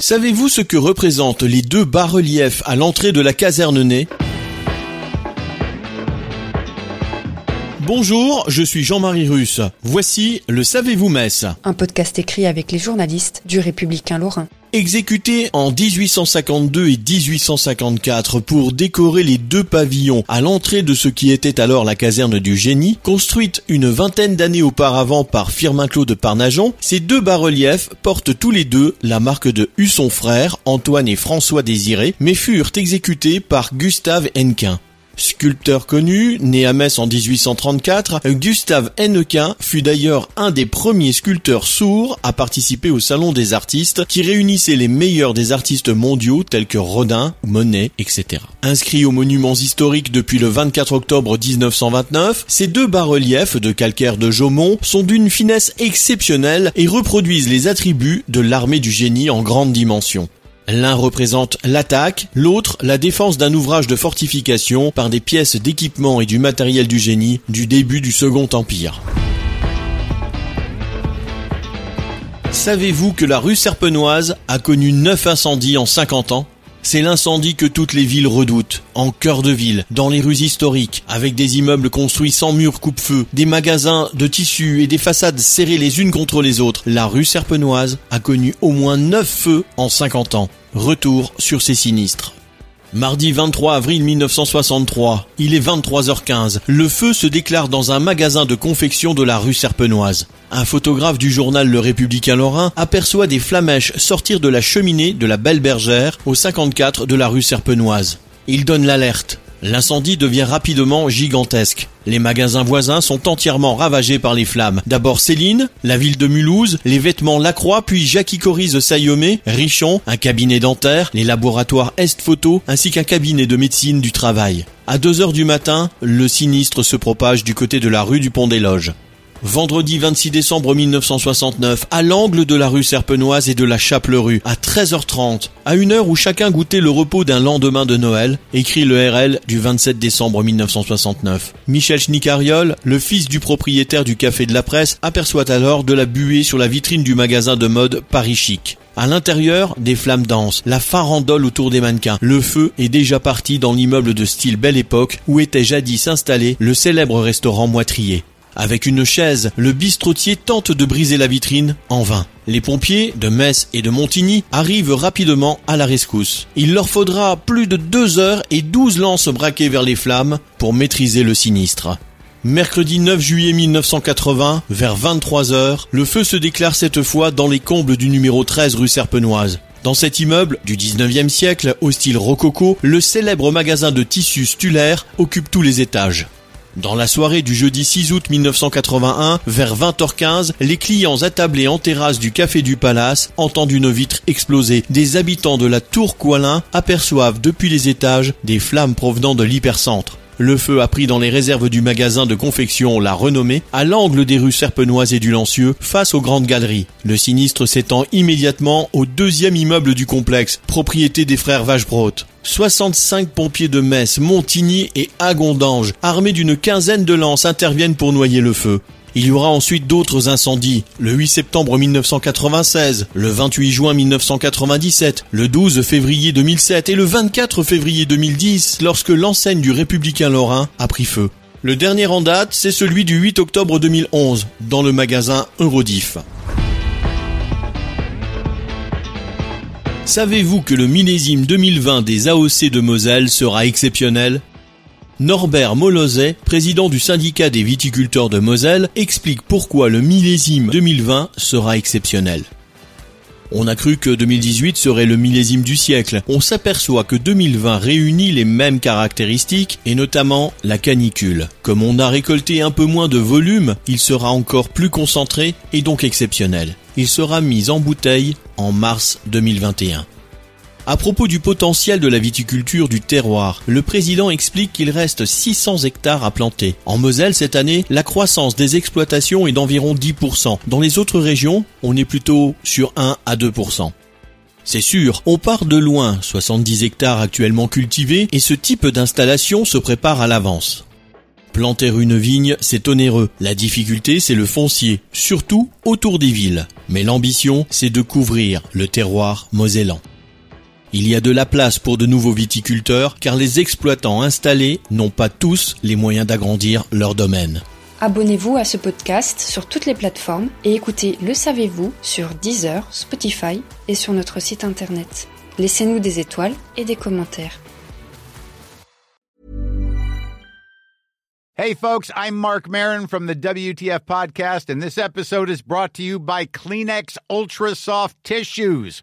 Savez-vous ce que représentent les deux bas-reliefs à l'entrée de la caserne nez Bonjour, je suis Jean-Marie Russe. Voici le Savez-vous Metz Un podcast écrit avec les journalistes du Républicain Lorrain. Exécuté en 1852 et 1854 pour décorer les deux pavillons à l'entrée de ce qui était alors la caserne du génie, construite une vingtaine d'années auparavant par Firmin Claude Parnajon, ces deux bas-reliefs portent tous les deux la marque de Husson frère, Antoine et François Désiré, mais furent exécutés par Gustave Hennequin. Sculpteur connu, né à Metz en 1834, Gustave Hennequin fut d'ailleurs un des premiers sculpteurs sourds à participer au Salon des artistes qui réunissait les meilleurs des artistes mondiaux tels que Rodin, Monet, etc. Inscrits aux monuments historiques depuis le 24 octobre 1929, ces deux bas-reliefs de calcaire de Jaumont sont d'une finesse exceptionnelle et reproduisent les attributs de l'armée du génie en grande dimension. L'un représente l'attaque, l'autre la défense d'un ouvrage de fortification par des pièces d'équipement et du matériel du génie du début du Second Empire. Savez-vous que la rue Serpenoise a connu 9 incendies en 50 ans? C'est l'incendie que toutes les villes redoutent, en cœur de ville, dans les rues historiques, avec des immeubles construits sans murs coupe-feu, des magasins de tissus et des façades serrées les unes contre les autres. La rue Serpenoise a connu au moins 9 feux en 50 ans. Retour sur ces sinistres. Mardi 23 avril 1963, il est 23h15. Le feu se déclare dans un magasin de confection de la rue Serpenoise. Un photographe du journal Le Républicain Lorrain aperçoit des flamèches sortir de la cheminée de la Belle Bergère au 54 de la rue Serpenoise. Il donne l'alerte. L'incendie devient rapidement gigantesque. Les magasins voisins sont entièrement ravagés par les flammes. D'abord Céline, la ville de Mulhouse, les vêtements Lacroix, puis Jackie Corise Sayomé, Richon, un cabinet dentaire, les laboratoires Est Photo, ainsi qu'un cabinet de médecine du travail. À 2 heures du matin, le sinistre se propage du côté de la rue du Pont des Loges. Vendredi 26 décembre 1969, à l'angle de la rue Serpenoise et de la Chaplerue, à 13h30, à une heure où chacun goûtait le repos d'un lendemain de Noël, écrit le RL du 27 décembre 1969. Michel Schnicariol, le fils du propriétaire du Café de la Presse, aperçoit alors de la buée sur la vitrine du magasin de mode Paris Chic. À l'intérieur, des flammes dansent, la farandole autour des mannequins. Le feu est déjà parti dans l'immeuble de style Belle Époque où était jadis installé le célèbre restaurant Moitrier. Avec une chaise, le bistrotier tente de briser la vitrine, en vain. Les pompiers de Metz et de Montigny arrivent rapidement à la rescousse. Il leur faudra plus de deux heures et douze lances braquées vers les flammes pour maîtriser le sinistre. Mercredi 9 juillet 1980, vers 23 heures, le feu se déclare cette fois dans les combles du numéro 13 rue Serpenoise. Dans cet immeuble du 19e siècle, au style rococo, le célèbre magasin de tissus Stuller occupe tous les étages. Dans la soirée du jeudi 6 août 1981, vers 20h15, les clients attablés en terrasse du Café du Palace entendent une vitre exploser. Des habitants de la tour Coilin aperçoivent depuis les étages des flammes provenant de l'hypercentre. Le feu a pris dans les réserves du magasin de confection La Renommée, à l'angle des rues Serpenoise et du Lancieux, face aux grandes galeries. Le sinistre s'étend immédiatement au deuxième immeuble du complexe, propriété des frères Vachebrot. 65 pompiers de Metz, Montigny et Agondange, armés d'une quinzaine de lances, interviennent pour noyer le feu. Il y aura ensuite d'autres incendies, le 8 septembre 1996, le 28 juin 1997, le 12 février 2007 et le 24 février 2010 lorsque l'enseigne du Républicain Lorrain a pris feu. Le dernier en date, c'est celui du 8 octobre 2011, dans le magasin Eurodif. Savez-vous que le millésime 2020 des AOC de Moselle sera exceptionnel? Norbert Molozet, président du syndicat des viticulteurs de Moselle, explique pourquoi le millésime 2020 sera exceptionnel. On a cru que 2018 serait le millésime du siècle. On s'aperçoit que 2020 réunit les mêmes caractéristiques et notamment la canicule. Comme on a récolté un peu moins de volume, il sera encore plus concentré et donc exceptionnel. Il sera mis en bouteille en mars 2021. À propos du potentiel de la viticulture du terroir, le président explique qu'il reste 600 hectares à planter. En Moselle, cette année, la croissance des exploitations est d'environ 10%. Dans les autres régions, on est plutôt sur 1 à 2%. C'est sûr, on part de loin, 70 hectares actuellement cultivés, et ce type d'installation se prépare à l'avance. Planter une vigne, c'est onéreux. La difficulté, c'est le foncier, surtout autour des villes. Mais l'ambition, c'est de couvrir le terroir mosellan. Il y a de la place pour de nouveaux viticulteurs car les exploitants installés n'ont pas tous les moyens d'agrandir leur domaine. Abonnez-vous à ce podcast sur toutes les plateformes et écoutez Le Savez-vous sur Deezer, Spotify et sur notre site internet. Laissez-nous des étoiles et des commentaires. Hey folks, I'm Mark Marin from the WTF podcast and this episode is brought to you by Kleenex Ultra Soft Tissues